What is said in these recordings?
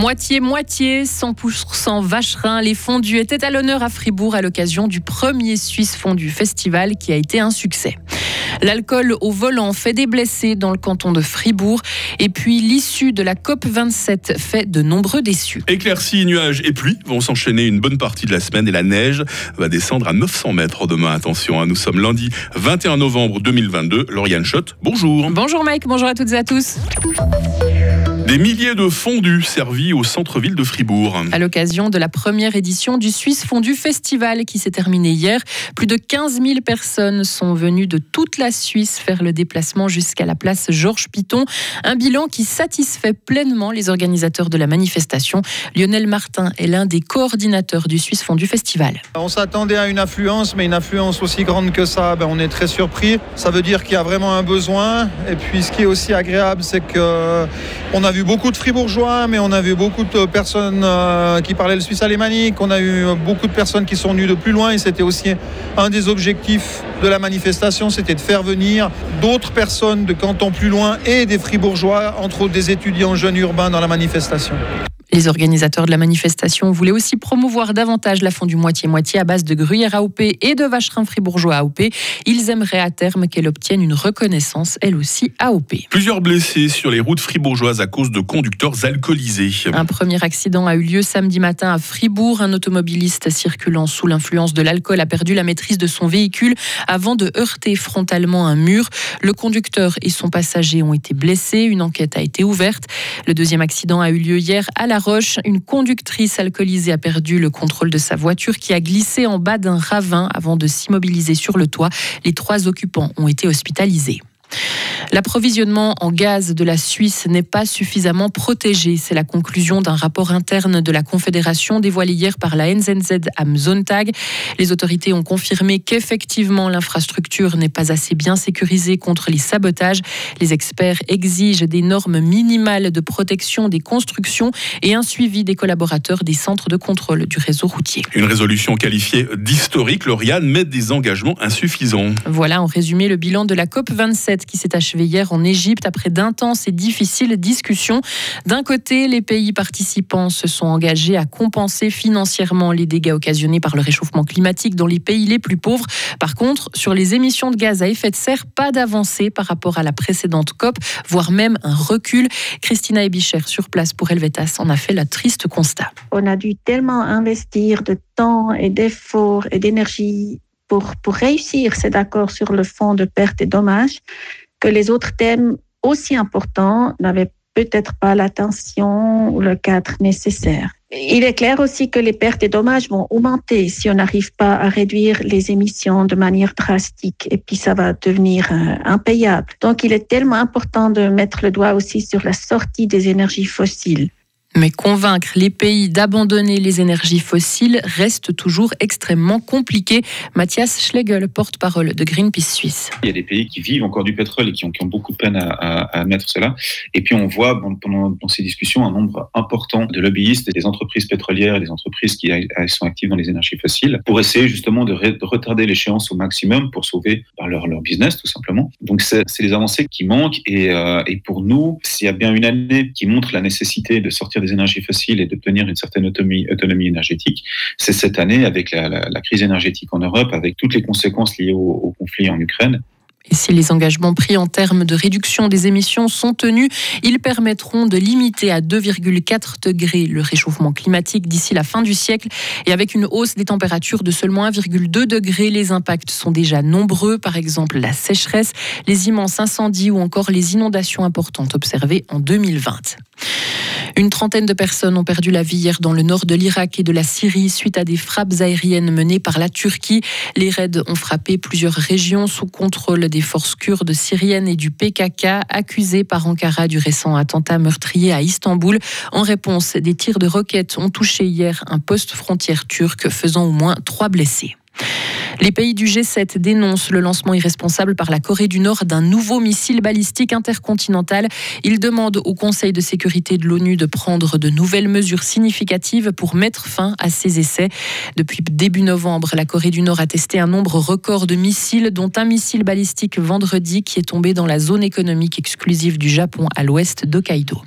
Moitié-moitié, 100% vacherin, les fondus étaient à l'honneur à Fribourg à l'occasion du premier Suisse Fondu Festival qui a été un succès. L'alcool au volant fait des blessés dans le canton de Fribourg. Et puis l'issue de la COP27 fait de nombreux déçus. Éclaircies, nuages et pluie vont s'enchaîner une bonne partie de la semaine et la neige va descendre à 900 mètres demain. Attention, hein, nous sommes lundi 21 novembre 2022. Lauriane Schott, bonjour. Bonjour Mike, bonjour à toutes et à tous. Des milliers de fondus servis au centre-ville de Fribourg. À l'occasion de la première édition du Suisse Fondu Festival qui s'est terminé hier, plus de 15 000 personnes sont venues de toute la Suisse faire le déplacement jusqu'à la place Georges Piton. Un bilan qui satisfait pleinement les organisateurs de la manifestation. Lionel Martin est l'un des coordinateurs du Suisse Fondu Festival. On s'attendait à une affluence, mais une affluence aussi grande que ça, ben on est très surpris. Ça veut dire qu'il y a vraiment un besoin. Et puis ce qui est aussi agréable, c'est qu'on a vu beaucoup de fribourgeois, mais on a vu beaucoup de personnes euh, qui parlaient le suisse alémanique. On a eu beaucoup de personnes qui sont venues de plus loin et c'était aussi un des objectifs de la manifestation, c'était de faire venir d'autres personnes de cantons plus loin et des fribourgeois, entre autres des étudiants jeunes urbains dans la manifestation. Les organisateurs de la manifestation voulaient aussi promouvoir davantage la fondue moitié-moitié à base de gruyère AOP et de vacherin fribourgeois AOP. Ils aimeraient à terme qu'elle obtienne une reconnaissance, elle aussi AOP. Plusieurs blessés sur les routes fribourgeoises à cause de conducteurs alcoolisés. Un premier accident a eu lieu samedi matin à Fribourg. Un automobiliste circulant sous l'influence de l'alcool a perdu la maîtrise de son véhicule avant de heurter frontalement un mur. Le conducteur et son passager ont été blessés. Une enquête a été ouverte. Le deuxième accident a eu lieu hier à La Roche. Une conductrice alcoolisée a perdu le contrôle de sa voiture qui a glissé en bas d'un ravin avant de s'immobiliser sur le toit. Les trois occupants ont été hospitalisés. L'approvisionnement en gaz de la Suisse n'est pas suffisamment protégé. C'est la conclusion d'un rapport interne de la Confédération dévoilé hier par la NZZ am Sonntag. Les autorités ont confirmé qu'effectivement l'infrastructure n'est pas assez bien sécurisée contre les sabotages. Les experts exigent des normes minimales de protection des constructions et un suivi des collaborateurs des centres de contrôle du réseau routier. Une résolution qualifiée d'historique, Lauriane, met des engagements insuffisants. Voilà en résumé le bilan de la COP 27 qui s'est achevé hier en Égypte après d'intenses et difficiles discussions. D'un côté, les pays participants se sont engagés à compenser financièrement les dégâts occasionnés par le réchauffement climatique dans les pays les plus pauvres. Par contre, sur les émissions de gaz à effet de serre, pas d'avancée par rapport à la précédente COP, voire même un recul. Christina Ebicher, sur place pour Helvetas, en a fait la triste constat. On a dû tellement investir de temps et d'efforts et d'énergie pour, réussir cet accord sur le fonds de pertes et dommages que les autres thèmes aussi importants n'avaient peut-être pas l'attention ou le cadre nécessaire. Il est clair aussi que les pertes et dommages vont augmenter si on n'arrive pas à réduire les émissions de manière drastique et puis ça va devenir euh, impayable. Donc il est tellement important de mettre le doigt aussi sur la sortie des énergies fossiles. Mais convaincre les pays d'abandonner les énergies fossiles reste toujours extrêmement compliqué. Mathias Schlegel, porte-parole de Greenpeace Suisse. Il y a des pays qui vivent encore du pétrole et qui ont, beaucoup de peine à, mettre cela. Et puis on voit pendant dans ces discussions un nombre important de lobbyistes des entreprises pétrolières et des entreprises qui sont actives dans les énergies fossiles pour essayer justement de, retarder l'échéance au maximum pour sauver leur, leur business tout simplement. Donc c'est les avancées qui manquent et, euh, et pour nous, s'il y a bien une année qui montre la nécessité de sortir des énergies fossiles et d'obtenir une certaine autonomie, énergétique, c'est cette année avec la, crise énergétique en Europe, avec toutes les conséquences liées au, conflit en Ukraine. Et si les engagements pris en termes de réduction des émissions sont tenus, ils permettront de limiter à 2,4 degrés le réchauffement climatique d'ici la fin du siècle. Et avec une hausse des températures de seulement 1,2 degrés, les impacts sont déjà nombreux. Par exemple, la sécheresse, les immenses incendies ou encore les inondations importantes observées en 2020. Une trentaine de personnes ont perdu la vie hier dans le nord de l'Irak et de la Syrie suite à des frappes aériennes menées par la Turquie. Les raids ont frappé plusieurs régions sous contrôle des forces kurdes syriennes et du PKK, accusées par Ankara du récent attentat meurtrier à Istanbul. En réponse, des tirs de roquettes ont touché hier un poste frontière turc, faisant au moins trois blessés. Les pays du G7 dénoncent le lancement irresponsable par la Corée du Nord d'un nouveau missile balistique intercontinental. Ils demandent au Conseil de sécurité de l'ONU de prendre de nouvelles mesures significatives pour mettre fin à ces essais. Depuis début novembre, la Corée du Nord a testé un nombre record de missiles, dont un missile balistique vendredi qui est tombé dans la zone économique exclusive du Japon à l'ouest d'Hokkaido.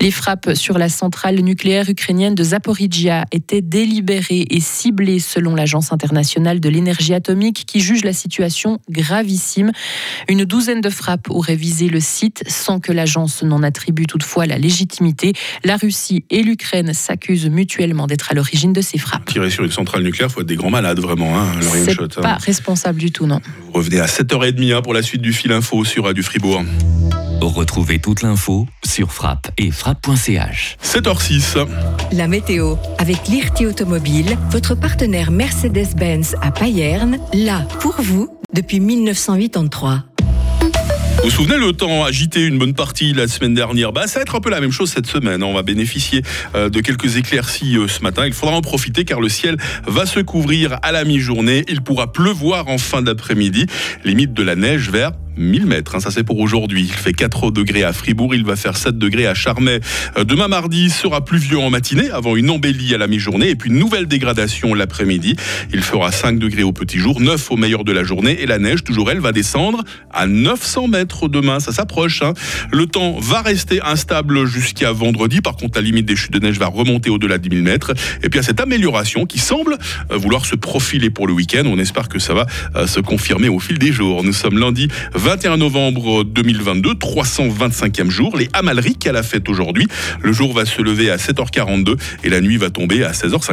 Les frappes sur la centrale nucléaire ukrainienne de Zaporizhia étaient délibérées et ciblées selon l'Agence internationale de l'énergie atomique qui juge la situation gravissime. Une douzaine de frappes auraient visé le site sans que l'agence n'en attribue toutefois la légitimité. La Russie et l'Ukraine s'accusent mutuellement d'être à l'origine de ces frappes. Tirer sur une centrale nucléaire, il faut être des grands malades vraiment, hein, C'est hein. pas responsable du tout, non. Vous revenez à 7h30 hein, pour la suite du fil info sur Radio Fribourg. Retrouvez toute l'info sur frappe et frappe.ch. 7h06. La météo avec l'IRT Automobile, votre partenaire Mercedes-Benz à Payerne, là pour vous depuis 1983. Vous vous souvenez le temps agité une bonne partie la semaine dernière bah, Ça va être un peu la même chose cette semaine. On va bénéficier euh, de quelques éclaircies euh, ce matin. Il faudra en profiter car le ciel va se couvrir à la mi-journée. Il pourra pleuvoir en fin d'après-midi. Limite de la neige vers 1000 mètres. Hein, ça c'est pour aujourd'hui. Il fait 4 degrés à Fribourg, il va faire 7 degrés à Charmey. Euh, demain mardi sera pluvieux en matinée avant une embellie à la mi-journée et puis une nouvelle dégradation l'après-midi. Il fera 5 degrés au petit jour, 9 au meilleur de la journée et la neige, toujours elle, va descendre à 900 mètres demain. Ça s'approche. Hein. Le temps va rester instable jusqu'à vendredi. Par contre, la limite des chutes de neige va remonter au-delà de 10 000 mètres. Et puis à cette amélioration qui semble euh, vouloir se profiler pour le week-end. On espère que ça va euh, se confirmer au fil des jours. Nous sommes lundi 21 novembre 2022, 325e jour. Les Amalric à la fête aujourd'hui. Le jour va se lever à 7h42 et la nuit va tomber à 16h50.